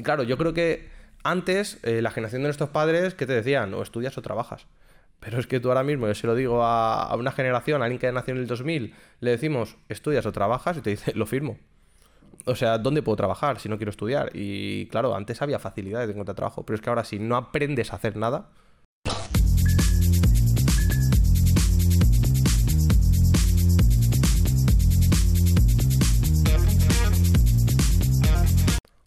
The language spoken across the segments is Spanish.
Y claro, yo creo que antes eh, la generación de nuestros padres, ¿qué te decían? O estudias o trabajas. Pero es que tú ahora mismo, yo se lo digo a, una generación, a alguien que nació en el 2000, le decimos, estudias o trabajas, y te dice, lo firmo. O sea, ¿dónde puedo trabajar si no quiero estudiar? Y claro, antes había facilidades de encontrar trabajo, pero es que ahora si no aprendes a hacer nada,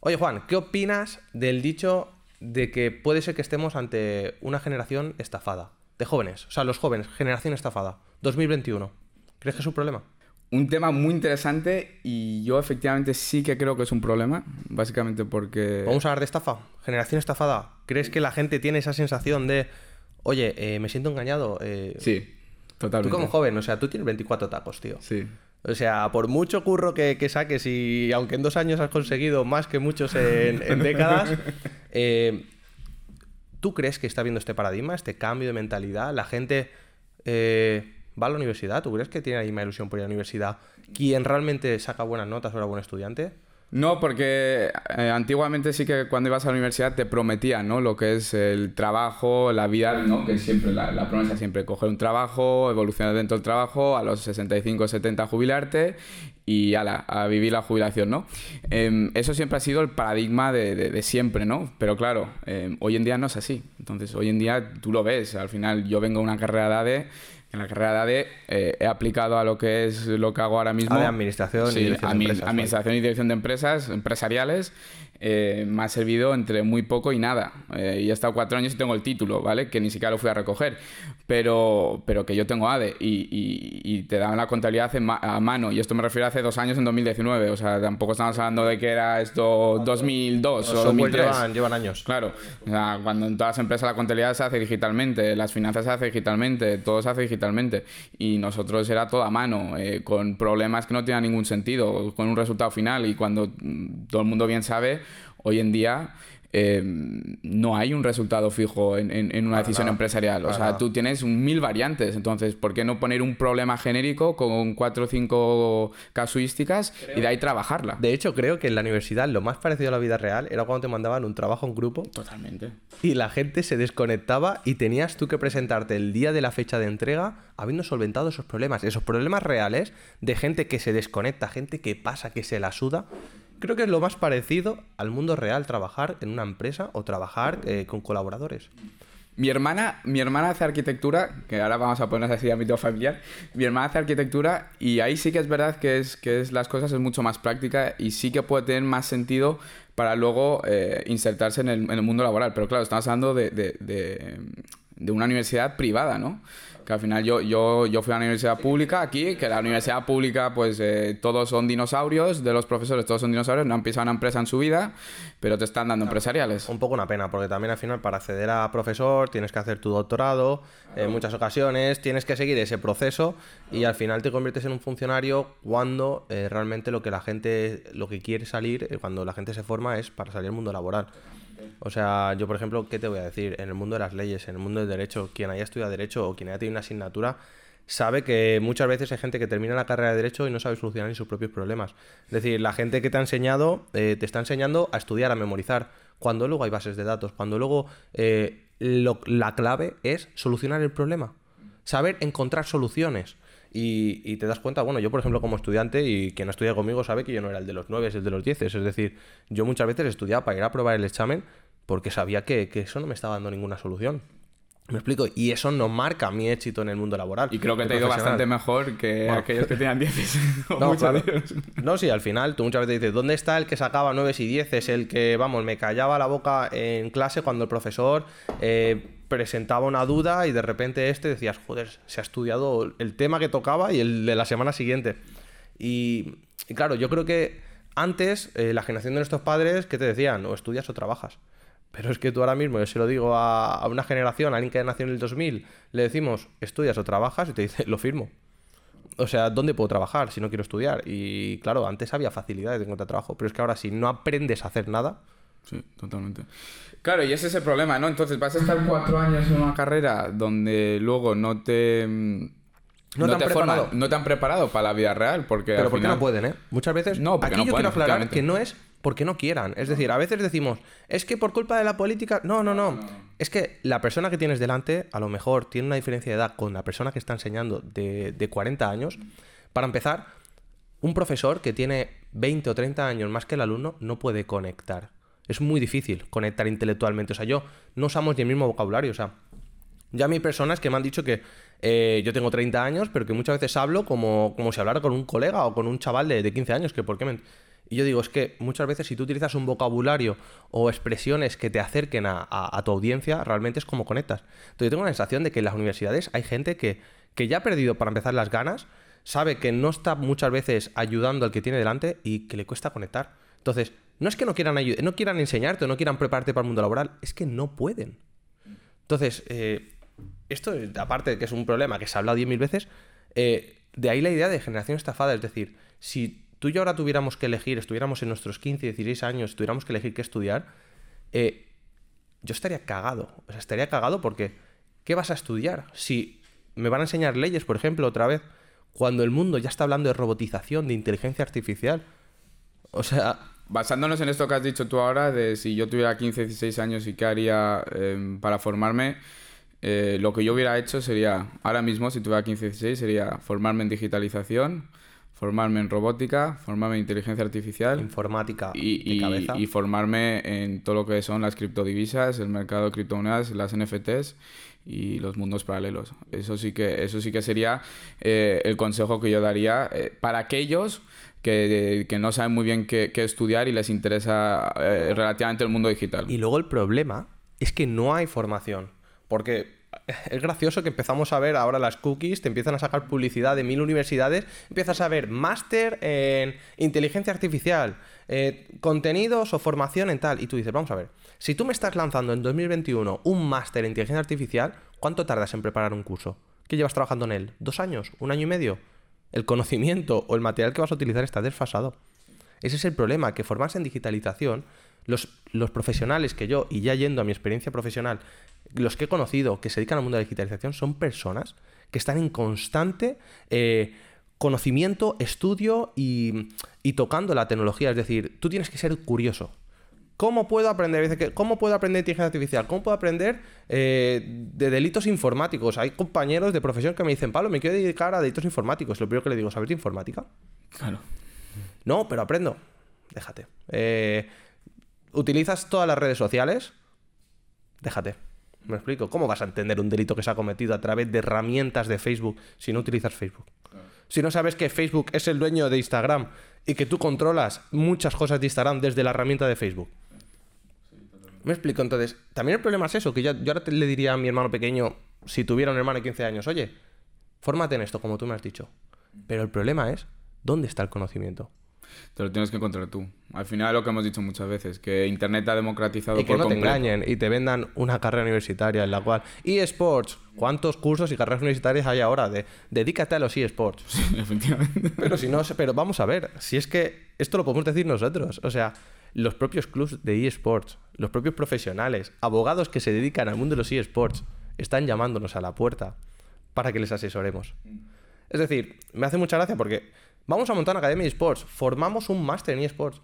Oye Juan, ¿qué opinas del dicho de que puede ser que estemos ante una generación estafada? De jóvenes, o sea, los jóvenes, generación estafada, 2021. ¿Crees que es un problema? Un tema muy interesante y yo efectivamente sí que creo que es un problema, básicamente porque... Vamos a hablar de estafa, generación estafada. ¿Crees que la gente tiene esa sensación de, oye, eh, me siento engañado? Eh, Sí, totalmente. Tú como joven, o sea, tú tienes 24 tacos, tío. Sí. O sea, por mucho curro que, que saques y aunque en dos años has conseguido más que muchos en, en décadas, eh, ¿tú crees que está habiendo este paradigma, este cambio de mentalidad? La gente eh, va a la universidad, ¿tú crees que tiene la misma ilusión por ir a la universidad? ¿Quién realmente saca buenas notas o era buen estudiante? No, porque eh, antiguamente sí que cuando ibas a la universidad te prometían, ¿no? Lo que es el trabajo, la vida, ¿no? Que siempre, la, la promesa siempre, coger un trabajo, evolucionar dentro del trabajo, a los 65, 70 jubilarte y ala, a vivir la jubilación, ¿no? Em, eso siempre ha sido el paradigma de, de- de siempre, ¿no? Pero claro, em, hoy en día no es así. Entonces, hoy en día tú lo ves. Al final, yo vengo de una carrera de ADE. En la carrera de ADE eh, he aplicado a lo que es lo que hago ahora mismo. Administración y de empresas, administración y dirección de empresas empresariales. Eh, me ha servido entre muy poco y nada. Eh, y he estado cuatro años y tengo el título, ¿vale? Que ni siquiera lo fui a recoger. Pero, pero que yo tengo ADE y, y- y te dan la contabilidad en ma- a mano. Y esto me refiero a hace dos años, en 2019. O sea, tampoco estamos hablando de que era esto 2002 o Los software 2003. llevan, llevan años. Claro, o sea, cuando en todas las empresas la contabilidad se hace digitalmente, las finanzas se hace digitalmente, todo se hace digitalmente. Y nosotros era todo a mano, eh, con problemas que no tenían ningún sentido, con un resultado final. Y cuando mm, todo el mundo bien sabe, hoy en día eh, no hay un resultado fijo en, en- en una Para decisión nada, empresarial. O sea, nada. tú tienes un mil variantes. Entonces, ¿por qué no poner un problema genérico con cuatro o cinco casuísticas y de ahí trabajarla? De hecho, creo que en la universidad lo más parecido a la vida real era cuando te mandaban un trabajo en grupo Totalmente. y la gente se desconectaba y tenías tú que presentarte el día de la fecha de entrega habiendo solventado esos problemas, esos problemas reales de gente que se desconecta, gente que pasa, que se la suda. Creo que es lo más parecido al mundo real trabajar en una empresa o trabajar eh, con colaboradores. Mi hermana, mi hermana hace arquitectura, que ahora vamos a ponernos así ámbito familiar. Mi hermana hace arquitectura y ahí sí que es verdad que es que es las cosas es mucho más práctica y sí que puede tener más sentido para luego eh, insertarse en el, en el mundo laboral. Pero claro, estamos hablando de- de una universidad privada, ¿no? Que al final yo, yo, yo fui a una universidad pública aquí, que la universidad pública, pues eh, todos son dinosaurios, de los profesores todos son dinosaurios, no han pisado una empresa en su vida, pero te están dando empresariales. Un poco una pena, porque también al final para acceder a profesor tienes que hacer tu doctorado, en muchas ocasiones tienes que seguir ese proceso y al final te conviertes en un funcionario cuando eh, realmente lo que la gente, lo que quiere salir, eh, cuando la gente se forma es para salir al mundo laboral. O sea, yo por ejemplo, ¿qué te voy a decir? En el mundo de las leyes, en el mundo del derecho, quien haya estudiado derecho o quien haya tenido una asignatura sabe que muchas veces hay gente que termina la carrera de derecho y no sabe solucionar ni sus propios problemas. Es decir, la gente que te ha enseñado, eh, te está enseñando a estudiar, a memorizar, cuando luego hay bases de datos, cuando luego eh, lo- la clave es solucionar el problema, saber encontrar soluciones. Y, y te das cuenta, bueno, yo por ejemplo como estudiante y quien estudia conmigo sabe que yo no era el de los 9, el de los 10. Es decir, yo muchas veces estudiaba para ir a probar el examen porque sabía que, que eso no me estaba dando ninguna solución. ¿Me explico? Y eso no marca mi éxito en el mundo laboral. Y creo que te ha ido bastante mejor que Bueno. aquellos que tenían 10. No, claro. No, sí, al final tú muchas veces dices, ¿dónde está el que sacaba 9 y 10? Es el que, vamos, me callaba la boca en clase cuando el profesor eh, presentaba una duda y de repente este decías, joder, se ha estudiado el tema que tocaba y el de la semana siguiente. Y, claro, yo creo que antes eh, la generación de nuestros padres, ¿qué te decían? O estudias o trabajas. Pero es que tú ahora mismo, yo se lo digo a, a una generación, a alguien que nació en el 2000, le decimos, estudias o trabajas y te dice, lo firmo. O sea, ¿dónde puedo trabajar si no quiero estudiar? Y claro, antes había facilidades de encontrar trabajo, pero es que ahora si no aprendes a hacer nada, Sí, totalmente. Claro, y ese es el problema, ¿no? Entonces vas a estar cuatro años en una carrera donde luego no te... mm, No te han forman, preparado. no te han preparado para la vida real, porque pero al ¿por qué final- no pueden, eh? Muchas veces. No, porque Aquí no yo pueden, quiero aclarar que no es porque no quieran. Es decir, a veces decimos, es que por culpa de la política. No, no, no. Es que la persona que tienes delante, a lo mejor tiene una diferencia de edad con la persona que está enseñando de, de 40 años. Para empezar, un profesor que tiene 20 o 30 años más que el alumno no puede conectar. Es muy difícil conectar intelectualmente. O sea, yo no usamos ni el mismo vocabulario. O sea, ya hay personas que me han dicho que eh, yo tengo 30 años, pero que muchas veces hablo como, como si hablara con un colega o con un chaval de, de 15 años, que por qué me... Y yo digo, es que muchas veces si tú utilizas un vocabulario o expresiones que te acerquen a, tu audiencia, realmente es como conectas. Entonces yo tengo la sensación de que en las universidades hay gente que, que ya ha perdido para empezar las ganas, sabe que no está muchas veces ayudando al que tiene delante y que le cuesta conectar. Entonces, no es que no quieran, no quieran enseñarte no quieran prepararte para el mundo laboral, es que no pueden. Entonces, eh, esto, aparte de que es un problema que se ha hablado 10.000 veces, eh, de ahí la idea de generación estafada. Es decir, si tú y yo ahora tuviéramos que elegir, estuviéramos en nuestros 15, 16 años, tuviéramos que elegir qué estudiar, eh, yo estaría cagado. O sea, estaría cagado porque, ¿qué vas a estudiar? Si me van a enseñar leyes, por ejemplo, otra vez, cuando el mundo ya está hablando de robotización, de inteligencia artificial. O sea... Basándonos en esto que has dicho tú ahora, de si yo tuviera 15, 16 años y qué haría em, para formarme, eh, lo que yo hubiera hecho sería, ahora mismo, si tuviera 15, 16, sería formarme en digitalización, formarme en robótica, formarme en inteligencia artificial. Informática y, cabeza. y formarme en todo lo que son las criptodivisas, el mercado de criptomonedas, las NFTs y los mundos paralelos. Eso sí que, eso sí que sería eh, el consejo que yo daría eh, para aquellos que, no saben muy bien qué, estudiar y les interesa relativamente el mundo digital. Y luego el problema es que no hay formación. Porque es gracioso que empezamos a ver ahora las cookies, te empiezan a sacar publicidad de mil universidades, empiezas a ver máster en inteligencia artificial, eh, contenidos o formación en tal, y tú dices, vamos a ver, si tú me estás lanzando en 2021 un máster en inteligencia artificial, ¿cuánto tardas en preparar un curso? ¿Qué llevas trabajando en él? ¿Dos años? ¿Un año y medio? El conocimiento o el material que vas a utilizar está desfasado. Ese es el problema, que formarse en digitalización, los, los profesionales que yo, y ya yendo a mi experiencia profesional, los que he conocido que se dedican al mundo de la digitalización son personas que están en constante eh, conocimiento, estudio y, tocando la tecnología. Es decir, tú tienes que ser curioso. ¿Cómo puedo aprender? ¿Cómo puedo aprender inteligencia artificial? ¿Cómo puedo aprender eh, de delitos informáticos? Hay compañeros de profesión que me dicen, Pablo, me quiero dedicar a delitos informáticos. Lo primero que le digo, ¿sabes de informática? Claro. No, pero aprendo. Déjate. Eh, ¿Utilizas todas las redes sociales? Déjate. ¿Me explico? ¿Cómo vas a entender un delito que se ha cometido a través de herramientas de Facebook si no utilizas Facebook? Si no sabes que Facebook es el dueño de Instagram y que tú controlas muchas cosas de Instagram desde la herramienta de Facebook. ¿Me explico? Entonces, también el problema es eso, que yo, ahora le diría a mi hermano pequeño, si tuviera un hermano de 15 años, oye, fórmate en esto, como tú me has dicho. Pero el problema es, ¿dónde está el conocimiento? Te lo tienes que encontrar tú. Al final lo que hemos dicho muchas veces, que Internet ha democratizado y que no te engañen y te vendan una carrera universitaria en la cual eSports, ¿cuántos cursos y carreras universitarias hay ahora de dedícate a los eSports? Sí, efectivamente. Pero si no, pero vamos a ver, si es que esto lo podemos decir nosotros, o sea, los propios clubs de eSports, los propios profesionales, abogados que se dedican al mundo de los eSports, están llamándonos a la puerta para que les asesoremos. Es decir, me hace mucha gracia porque Vamos a montar una academia de esports, formamos un máster en esports,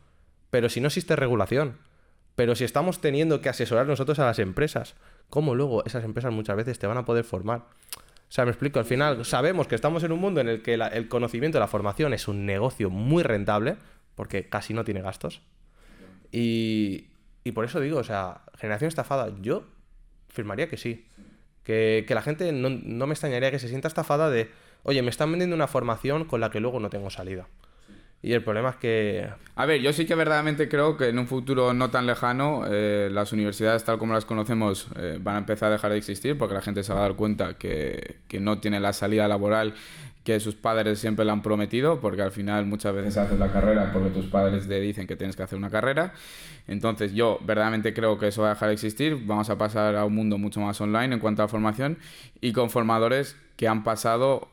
pero si no existe regulación, pero si estamos teniendo que asesorar nosotros a las empresas, ¿cómo luego esas empresas muchas veces te van a poder formar? O sea, me explico, al final sabemos que estamos en un mundo en el que el conocimiento, la formación es un negocio muy rentable, porque casi no tiene gastos. Y, por eso digo, o sea, generación estafada, yo firmaría que sí. Que, la gente no, no me extrañaría que se sienta estafada de oye, me están vendiendo una formación con la que luego no tengo salida. Y el problema es que... A ver, yo sí que verdaderamente creo que en un futuro no tan lejano eh, las universidades tal como las conocemos eh, van a empezar a dejar de existir porque la gente se va a dar cuenta que, que no tiene la salida laboral que sus padres siempre le han prometido, porque al final muchas veces haces la carrera porque tus padres te dicen que tienes que hacer una carrera. Entonces yo verdaderamente creo que eso va a dejar de existir, vamos a pasar a un mundo mucho más online en cuanto a formación y con formadores que han pasado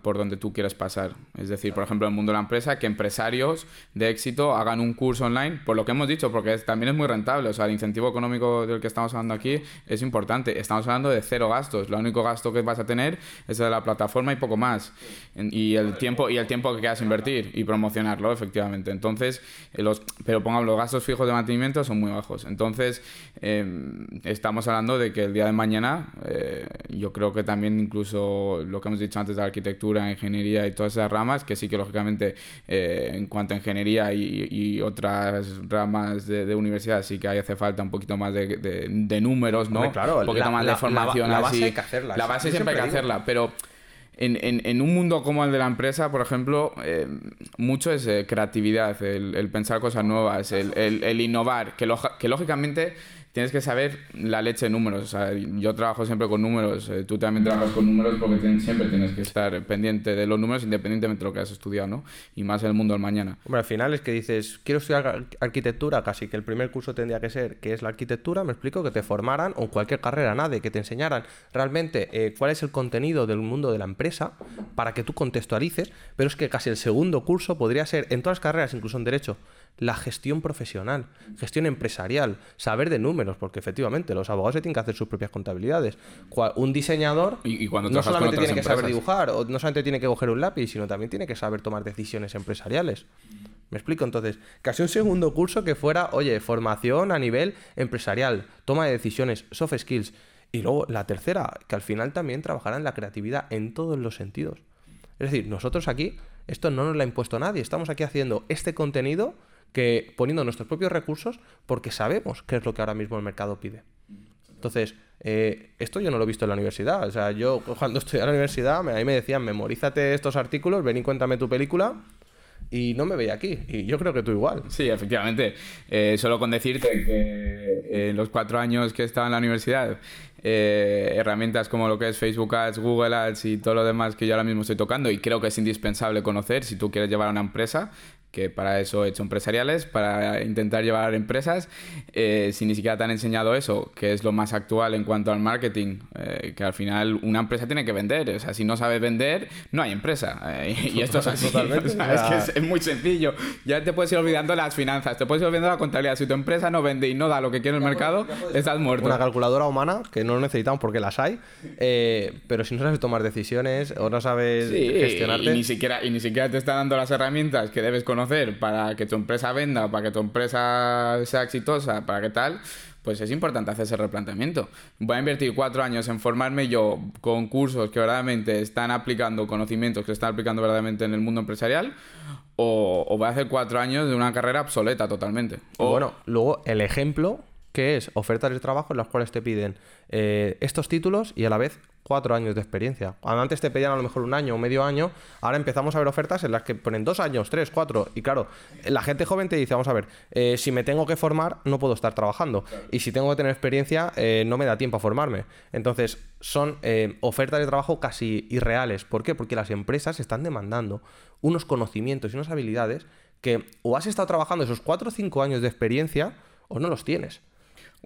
por donde tú quieres pasar. Es decir, por ejemplo, en el mundo de la empresa, que empresarios de éxito hagan un curso online, por lo que hemos dicho, porque también es muy rentable. O sea, el incentivo económico del que estamos hablando aquí es importante. Estamos hablando de cero gastos. Lo único gasto que vas a tener es de la plataforma y poco más. Y el tiempo, y el tiempo que quieras invertir y promocionarlo, efectivamente. Entonces, eh, los, pero pongamos, los gastos fijos de mantenimiento son muy bajos. Entonces, em, estamos hablando de que el día de mañana, eh, yo creo que también incluso lo que hemos dicho antes de arquitectura, ingeniería y todas esas ramas, que sí que lógicamente eh, en cuanto a ingeniería y, otras ramas de, universidad sí que hace falta un poquito más de, números, ¿no? claro, un poquito más de formación. La, base hay que hacerla. La base siempre hay que hacerla, pero... En, un mundo como el de la empresa, por ejemplo, eh, mucho es eh, creatividad, el, pensar cosas nuevas, el, innovar, que, que lógicamente tienes que saber la leche de números. O sea, yo trabajo siempre con números, eh, tú también trabajas con números porque siempre tienes que estar pendiente de los números independientemente de lo que has estudiado, ¿no? Y más en el mundo del mañana. Hombre, al final es que dices, quiero estudiar arquitectura, casi que el primer curso tendría que ser que es la arquitectura, me explico, que te formaran, o cualquier carrera, nada, que te enseñaran realmente eh, cuál es el contenido del mundo de la empresa para que tú contextualices, pero es que casi el segundo curso podría ser, en todas las carreras, incluso en Derecho, la gestión profesional, gestión empresarial, saber de números, porque efectivamente los abogados se tienen que hacer sus propias contabilidades. Un diseñador y, cuando no solamente tiene que saber dibujar, o no solamente tiene que coger un lápiz, sino también tiene que saber tomar decisiones empresariales. ¿Me explico? Entonces, casi un segundo curso que fuera, oye, formación a nivel empresarial, toma de decisiones, soft skills. Y luego la tercera, que al final también trabajará en la creatividad en todos los sentidos. Es decir, nosotros aquí, esto no nos lo ha impuesto nadie, estamos aquí haciendo este contenido que poniendo nuestros propios recursos porque sabemos qué es lo que ahora mismo el mercado pide. Entonces, eh, esto yo no lo he visto en la universidad. O sea, yo cuando estudié en la universidad, ahí me decían, memorízate estos artículos, ven y cuéntame tu película. Y no me veía aquí. Y yo creo que tú igual. Sí, efectivamente. Eh, solo con decirte que en los cuatro años que estaba en la universidad, eh, herramientas como lo que es Facebook Ads, Google Ads y todo lo demás que yo ahora mismo estoy tocando y creo que es indispensable conocer si tú quieres llevar a una empresa, que para eso he hecho empresariales, para intentar llevar empresas. Eh, si ni siquiera te han enseñado eso, que es lo más actual en cuanto al marketing, eh, que al final una empresa tiene que vender. O sea, si no sabes vender, no hay empresa. Eh, y esto es así. Totalmente. es que es, muy sencillo. Ya te puedes ir olvidando las finanzas, te puedes ir olvidando la contabilidad. Si tu empresa no vende y no da lo que quiere el mercado, estás muerto. Una calculadora humana, que no necesitamos porque las hay, pero si no sabes tomar decisiones o no sabes gestionarte... Y ni, siquiera, y ni siquiera te están dando las herramientas que debes conocer para que tu empresa venda, para que tu empresa sea exitosa, para que tal, pues es importante hacer ese replanteamiento. Voy a invertir cuatro años en formarme yo con cursos que verdaderamente están aplicando conocimientos que están aplicando verdaderamente en el mundo empresarial, o, voy a hacer cuatro años de una carrera obsoleta totalmente. O bueno, luego el ejemplo que es ofertas de trabajo en las cuales te piden eh, estos títulos y a la vez cuatro años de experiencia. Antes te pedían a lo mejor un año o medio año, ahora empezamos a ver ofertas en las que ponen dos años, tres, cuatro. Y claro, la gente joven te dice, vamos a ver, eh, si me tengo que formar, no puedo estar trabajando. Y si tengo que tener experiencia, eh, no me da tiempo a formarme. Entonces, son ofertas de trabajo casi irreales. ¿Por qué? Porque las empresas están demandando unos conocimientos y unas habilidades que o has estado trabajando esos cuatro o cinco años de experiencia o no los tienes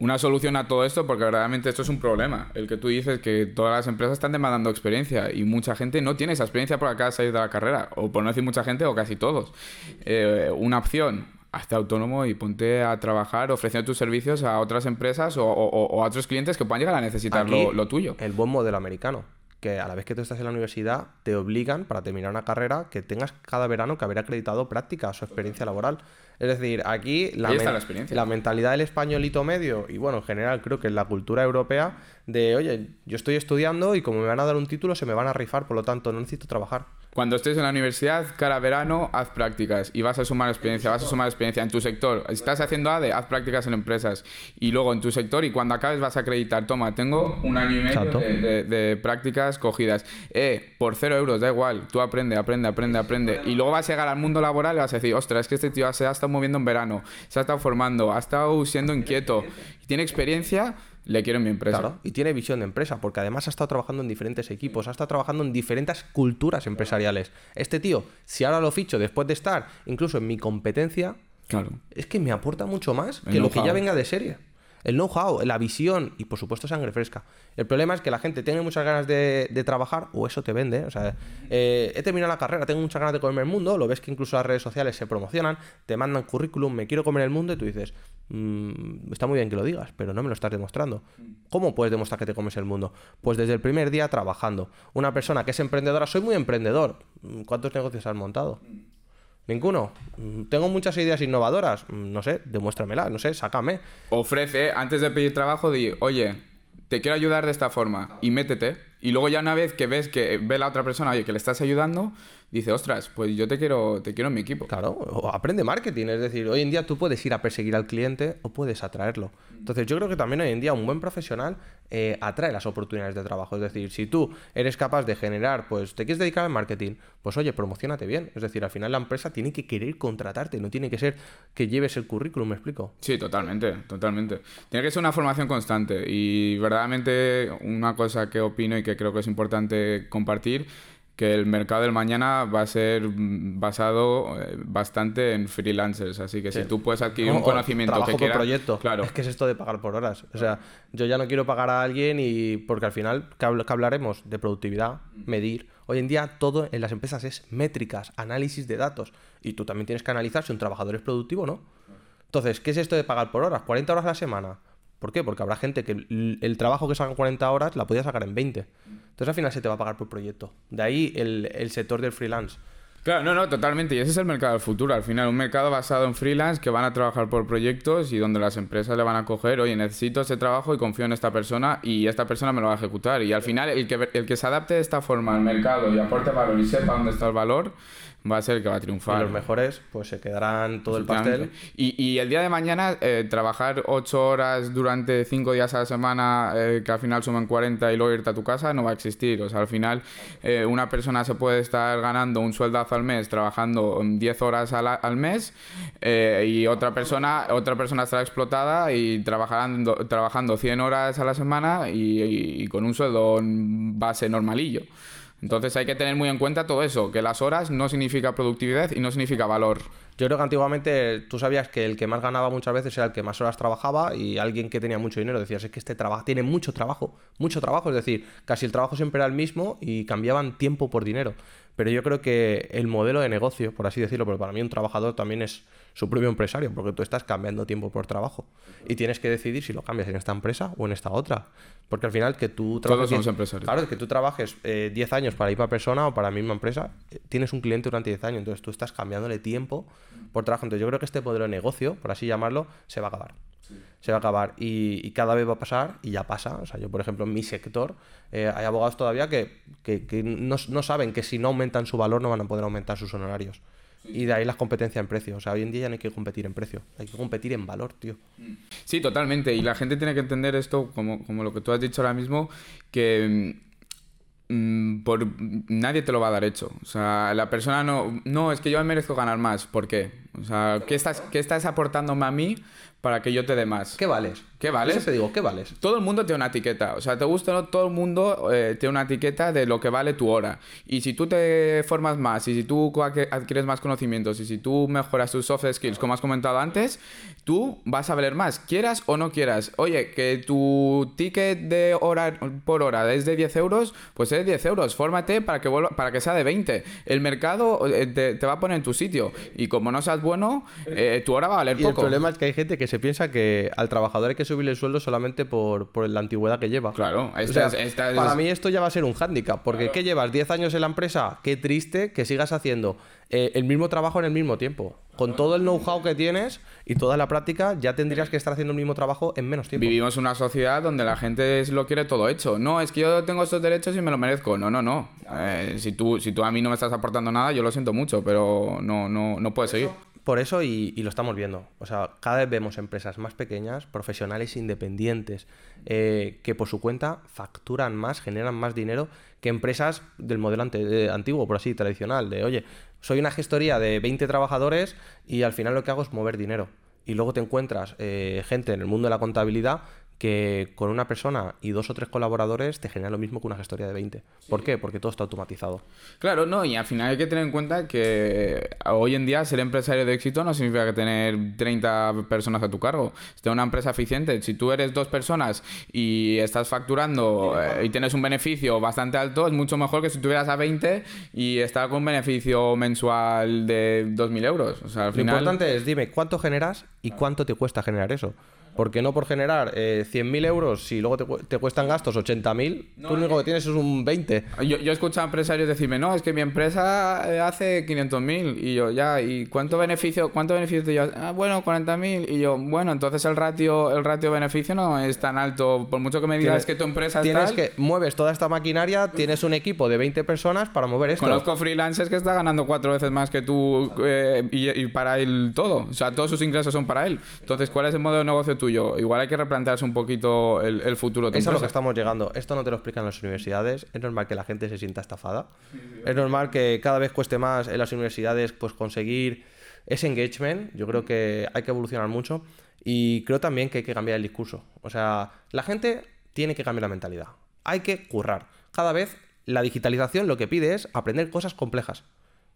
una solución a todo esto, porque verdaderamente esto es un problema. El que tú dices que todas las empresas están demandando experiencia y mucha gente no tiene esa experiencia por acá salir de la carrera, o por no decir mucha gente, o casi todos. Eh, una opción, hazte autónomo y ponte a trabajar ofreciendo tus servicios a otras empresas o, a otros clientes que puedan llegar a necesitar lo, tuyo. El buen modelo americano que a la vez que tú estás en la universidad te obligan para terminar una carrera que tengas cada verano que haber acreditado práctica o experiencia laboral. Es decir, aquí la, la, mentalidad del españolito medio, y bueno, en general creo que en la cultura europea, de oye, yo estoy estudiando y como me van a dar un título se me van a rifar, por lo tanto no necesito trabajar. Cuando estés en la universidad, cada verano, haz prácticas y vas a sumar experiencia, vas a sumar experiencia en tu sector. Estás haciendo ADE, haz prácticas en empresas y luego en tu sector y cuando acabes vas a acreditar, toma, tengo un año y medio de, prácticas cogidas. Eh, por cero euros, da igual, tú aprende, aprende, aprende, aprende. Y luego vas a llegar al mundo laboral y vas a decir, ostras, es que este tío se ha estado moviendo en verano, se ha estado formando, ha estado siendo inquieto, tiene experiencia le quiero en mi empresa. Claro, y tiene visión de empresa, porque además ha estado trabajando en diferentes equipos, ha estado trabajando en diferentes culturas empresariales. Este tío, si ahora lo ficho después de estar incluso en mi competencia, claro. es que me aporta mucho más que lo que ya venga de serie. El know-how, la visión y por supuesto sangre fresca. El problema es que la gente tiene muchas ganas de, trabajar o eso te vende. O sea, eh, he terminado la carrera, tengo muchas ganas de comerme el mundo, lo ves que incluso las redes sociales se promocionan, te mandan currículum, me quiero comer el mundo y tú dices, mm, está muy bien que lo digas, pero no me lo estás demostrando. ¿Cómo puedes demostrar que te comes el mundo? Pues desde el primer día trabajando. Una persona que es emprendedora, soy muy emprendedor. ¿Cuántos negocios has montado? Ninguno. Tengo muchas ideas innovadoras. No sé, demuéstramelas, no sé, sácame. Ofrece, antes de pedir trabajo, di, oye, te quiero ayudar de esta forma y métete. Y luego ya una vez que ves que ve la otra persona, oye, que le estás ayudando, dice, ostras, pues yo te quiero, te quiero en mi equipo. Claro, o aprende marketing, es decir, hoy en día tú puedes ir a perseguir al cliente o puedes atraerlo. Entonces yo creo que también hoy en día un buen profesional eh, atrae las oportunidades de trabajo. Es decir, si tú eres capaz de generar, pues te quieres dedicar al marketing, pues oye, promocionate bien. Es decir, al final la empresa tiene que querer contratarte, no tiene que ser que lleves el currículum, ¿me explico? Sí, totalmente, totalmente. Tiene que ser una formación constante y verdaderamente una cosa que opino y que creo que es importante compartir que el mercado del mañana va a ser basado eh, bastante en freelancers, así que si tú puedes adquirir un conocimiento que quieras... proyecto, claro. Es que es esto de pagar por horas. O sea, yo ya no quiero pagar a alguien y porque al final que, hablaremos de productividad, medir. Hoy en día todo en las empresas es métricas, análisis de datos y tú también tienes que analizar si un trabajador es productivo o no. Entonces, ¿qué es esto de pagar por horas? 40 horas a la semana. ¿Por qué? Porque habrá gente que el, trabajo que saca en 40 horas la podía sacar en 20. Entonces al final se te va a pagar por proyecto. De ahí el, sector del freelance. Claro, no, no, totalmente. Y ese es el mercado del futuro. Al final, un mercado basado en freelance que van a trabajar por proyectos y donde las empresas le van a coger, oye, necesito ese trabajo y confío en esta persona y esta persona me lo va a ejecutar. Y al final, el que, el que se adapte de esta forma al mercado y aporte valor y sepa dónde está el valor, va a ser el que va a triunfar. Y los mejores, pues se quedarán todo el pastel. Y, y, el día de mañana, eh, trabajar 8 horas durante 5 días a la semana, eh, que al final suman 40 y luego irte a tu casa, no va a existir. O sea, al final, eh, una persona se puede estar ganando un sueldazo al mes trabajando 10 horas al, al mes y otra persona, otra persona estará explotada y trabajando, trabajando 100 horas a la semana y con un sueldo base normalillo. Entonces hay que tener muy en cuenta todo eso, que las horas no significa productividad y no significa valor. Yo creo que antiguamente tú sabías que el que más ganaba muchas veces era el que más horas trabajaba y alguien que tenía mucho dinero decías, es que este trabajo tiene mucho trabajo, mucho trabajo, es decir, casi el trabajo siempre era el mismo y cambiaban tiempo por dinero. Pero yo creo que el modelo de negocio, por así decirlo, porque para mí un trabajador también es su propio empresario, porque tú estás cambiando tiempo por trabajo y tienes que decidir si lo cambias en esta empresa o en esta otra. Porque al final que tú trabajes... Todos somos empresarios. Claro, que tú trabajes 10 eh, años para ir para persona o para la misma empresa, eh, tienes un cliente durante 10 años, entonces tú estás cambiándole tiempo por trabajo. Entonces yo creo que este modelo de negocio, por así llamarlo, se va a acabar se va a acabar y, cada vez va a pasar y ya pasa. O sea, yo, por ejemplo, en mi sector eh, hay abogados todavía que, no, saben que si no aumentan su valor no van a poder aumentar sus honorarios. Y de ahí las competencias en precio. O sea, hoy en día ya no hay que competir en precio, hay que competir en valor, tío. Sí, totalmente. Y la gente tiene que entender esto, como, como lo que tú has dicho ahora mismo, que mm, por nadie te lo va a dar hecho. O sea, la persona no, no, es que yo me merezco ganar más. ¿Por qué? O sea, ¿qué estás, qué estás aportándome a mí para que yo te dé más. ¿Qué vales? ¿Qué vales? Eso te digo, ¿qué vales? Todo el mundo tiene una etiqueta. O sea, te gusta o no, todo el mundo eh, tiene una etiqueta de lo que vale tu hora. Y si tú te formas más, y si tú adquieres más conocimientos, y si tú mejoras tus soft skills, como has comentado antes, tú vas a valer más, quieras o no quieras. Oye, que tu ticket de hora por hora es de 10 euros, pues es de 10 euros. Fórmate para que, para que sea de 20. El mercado eh, te, va a poner en tu sitio. Y como no seas bueno, eh, tu hora va a valer y poco. El problema es que hay gente que se piensa que al trabajador hay que subirle el sueldo solamente por, la antigüedad que lleva. Claro, para mí esto ya va a ser un hándicap, porque ¿qué llevas? ¿10 años en la empresa? Qué triste que sigas haciendo eh, el mismo trabajo en el mismo tiempo. Con todo el know-how que tienes y toda la práctica, ya tendrías que estar haciendo el mismo trabajo en menos tiempo. Vivimos en una sociedad donde la gente lo quiere todo hecho. No, es que yo tengo estos derechos y me lo merezco. No, no, no. Eh, si, tú, si tú a mí no me estás aportando nada, yo lo siento mucho, pero no, no, no puedes seguir. Por eso y, lo estamos viendo. O sea, cada vez vemos empresas más pequeñas, profesionales independientes, eh, que por su cuenta facturan más, generan más dinero que empresas del modelo antiguo, por así, tradicional, de, oye, soy una gestoría de 20 trabajadores y al final lo que hago es mover dinero. Y luego te encuentras eh, gente en el mundo de la contabilidad que con una persona y dos o tres colaboradores te genera lo mismo que una gestoría de 20. ¿Por qué? Porque todo está automatizado. Claro, no, y al final hay que tener en cuenta que hoy en día ser empresario de éxito no significa que tener 30 personas a tu cargo. Si una empresa eficiente, si tú eres dos personas y estás facturando eh, y tienes un beneficio bastante alto, es mucho mejor que si tuvieras a 20 y estar con un beneficio mensual de 2.000 euros. O sea, al Lo importante es, dime, ¿cuánto generas y cuánto te cuesta generar eso? Porque no por generar eh, 100.000 euros, si luego te, cu- te cuestan gastos 80.000, tú lo único que tienes es un 20. Yo, yo he escuchado a empresarios decirme, no, es que mi empresa eh, hace 500.000 y yo, ya, ¿y cuánto beneficio cuánto beneficio te llevas? Ah, bueno, 40.000 y yo, bueno, entonces el ratio el ratio beneficio no es tan alto, por mucho que me digas Tienes- que tu empresa es Tienes tal, que, mueves toda esta maquinaria, tienes un equipo de 20 personas para mover esto. Conozco freelancers que está ganando cuatro veces más que tú eh, y, y para él todo. O sea, todos sus ingresos son para él. Entonces, ¿cuál es el modelo de negocio tuyo? Igual hay que replantearse un poquito el, el futuro de tu Es a lo que empresa. estamos llegando. Esto no te lo explican las universidades. Es normal que la gente se sienta estafada. Es normal que cada vez cueste más en las universidades pues conseguir ese engagement. Yo creo que hay que evolucionar mucho. Y creo también que hay que cambiar el discurso. O sea, la gente tiene que cambiar la mentalidad. Hay que currar. Cada vez la digitalización lo que pide es aprender cosas complejas.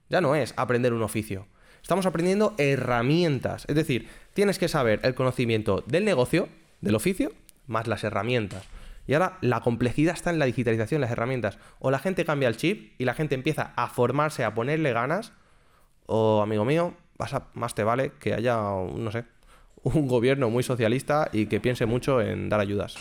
Ya no es aprender un oficio. Estamos aprendiendo herramientas. Es decir, tienes que saber el conocimiento del negocio, del oficio, más las herramientas. Y ahora la complejidad está en la digitalización, las herramientas. O la gente cambia el chip y la gente empieza a formarse, a ponerle ganas, o amigo mío, más te vale que haya, no sé, un gobierno muy socialista y que piense mucho en dar ayudas.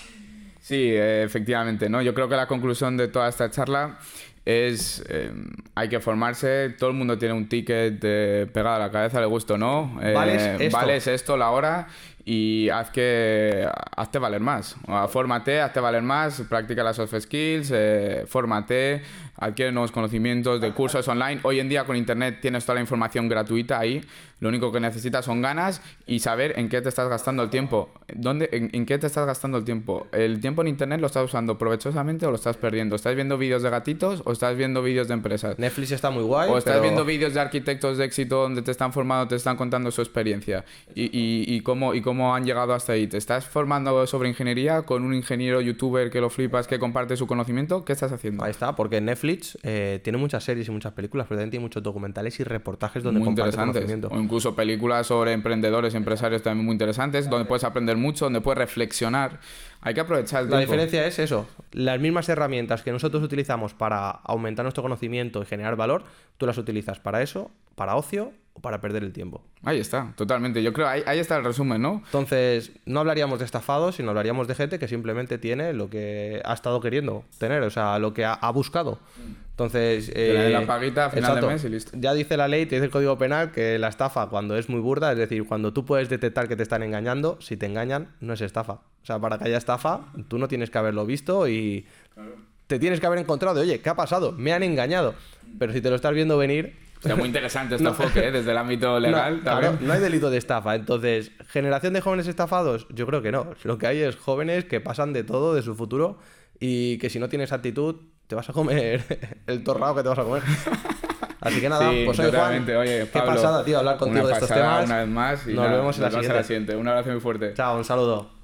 Sí, efectivamente, ¿no? Yo creo que la conclusión de toda esta charla es eh, hay que formarse, todo el mundo tiene un ticket eh, pegado a la cabeza, le gusta o no. Eh, Vales esto. vales esto la hora y haz que hazte valer más. Fórmate, hazte valer más, practica las soft skills, eh, fórmate, adquiere nuevos conocimientos de cursos online. Hoy en día con internet tienes toda la información gratuita ahí. Lo único que necesitas son ganas y saber en qué te estás gastando el tiempo. ¿Dónde, en, en qué te estás gastando el tiempo? ¿El tiempo en internet lo estás usando provechosamente o lo estás perdiendo? ¿Estás viendo vídeos de gatitos o estás viendo vídeos de empresas? Netflix está muy guay. O estás pero- viendo vídeos de arquitectos de éxito donde te están formando, te están contando su experiencia y, y- y cómo, y cómo han llegado hasta ahí. ¿Te estás formando sobre ingeniería con un ingeniero youtuber que lo flipas, que comparte su conocimiento? ¿Qué estás haciendo? Ahí está, porque Netflix eh, tiene muchas series y muchas películas, pero también tiene muchos documentales y reportajes donde muy comparte conocimiento. O incluso películas sobre emprendedores y empresarios también muy interesantes, donde puedes aprender mucho, donde puedes reflexionar. Hay que aprovechar el La tiempo. diferencia es eso, las mismas herramientas que nosotros utilizamos para aumentar nuestro conocimiento y generar valor, tú las utilizas para eso, para ocio o para perder el tiempo. Ahí está, totalmente. Yo creo, ahí, ahí está el resumen, ¿no? Entonces, no hablaríamos de estafados, sino hablaríamos de gente que simplemente tiene lo que ha estado queriendo tener, o sea, lo que ha, ha buscado. Entonces, le dé eh, la paguita a final de mes y listo. Ya dice la ley, te dice el Código Penal que la estafa cuando es muy burda, es decir, cuando tú puedes detectar que te están engañando, si te engañan, no es estafa. O sea, para que haya estafa, tú no tienes que haberlo visto y te tienes que haber encontrado, oye, ¿qué ha pasado? Me han engañado. Pero si te lo estás viendo venir, O sea, muy interesante este enfoque, ¿eh? desde el ámbito legal. no, claro, no hay delito de estafa. Entonces, ¿generación de jóvenes estafados? Yo creo que no. Lo que hay es jóvenes que pasan de todo, de su futuro, y que si no tienes actitud, te vas a comer el torrado que te vas a comer. Así que nada, Sí, pues soy Juan. Oye, Qué Pablo, pasada, tío, hablar contigo una de estos pasada temas. Una vez más y Nos nada, vemos en la nos siguiente. Un abrazo muy fuerte. Chao, un saludo.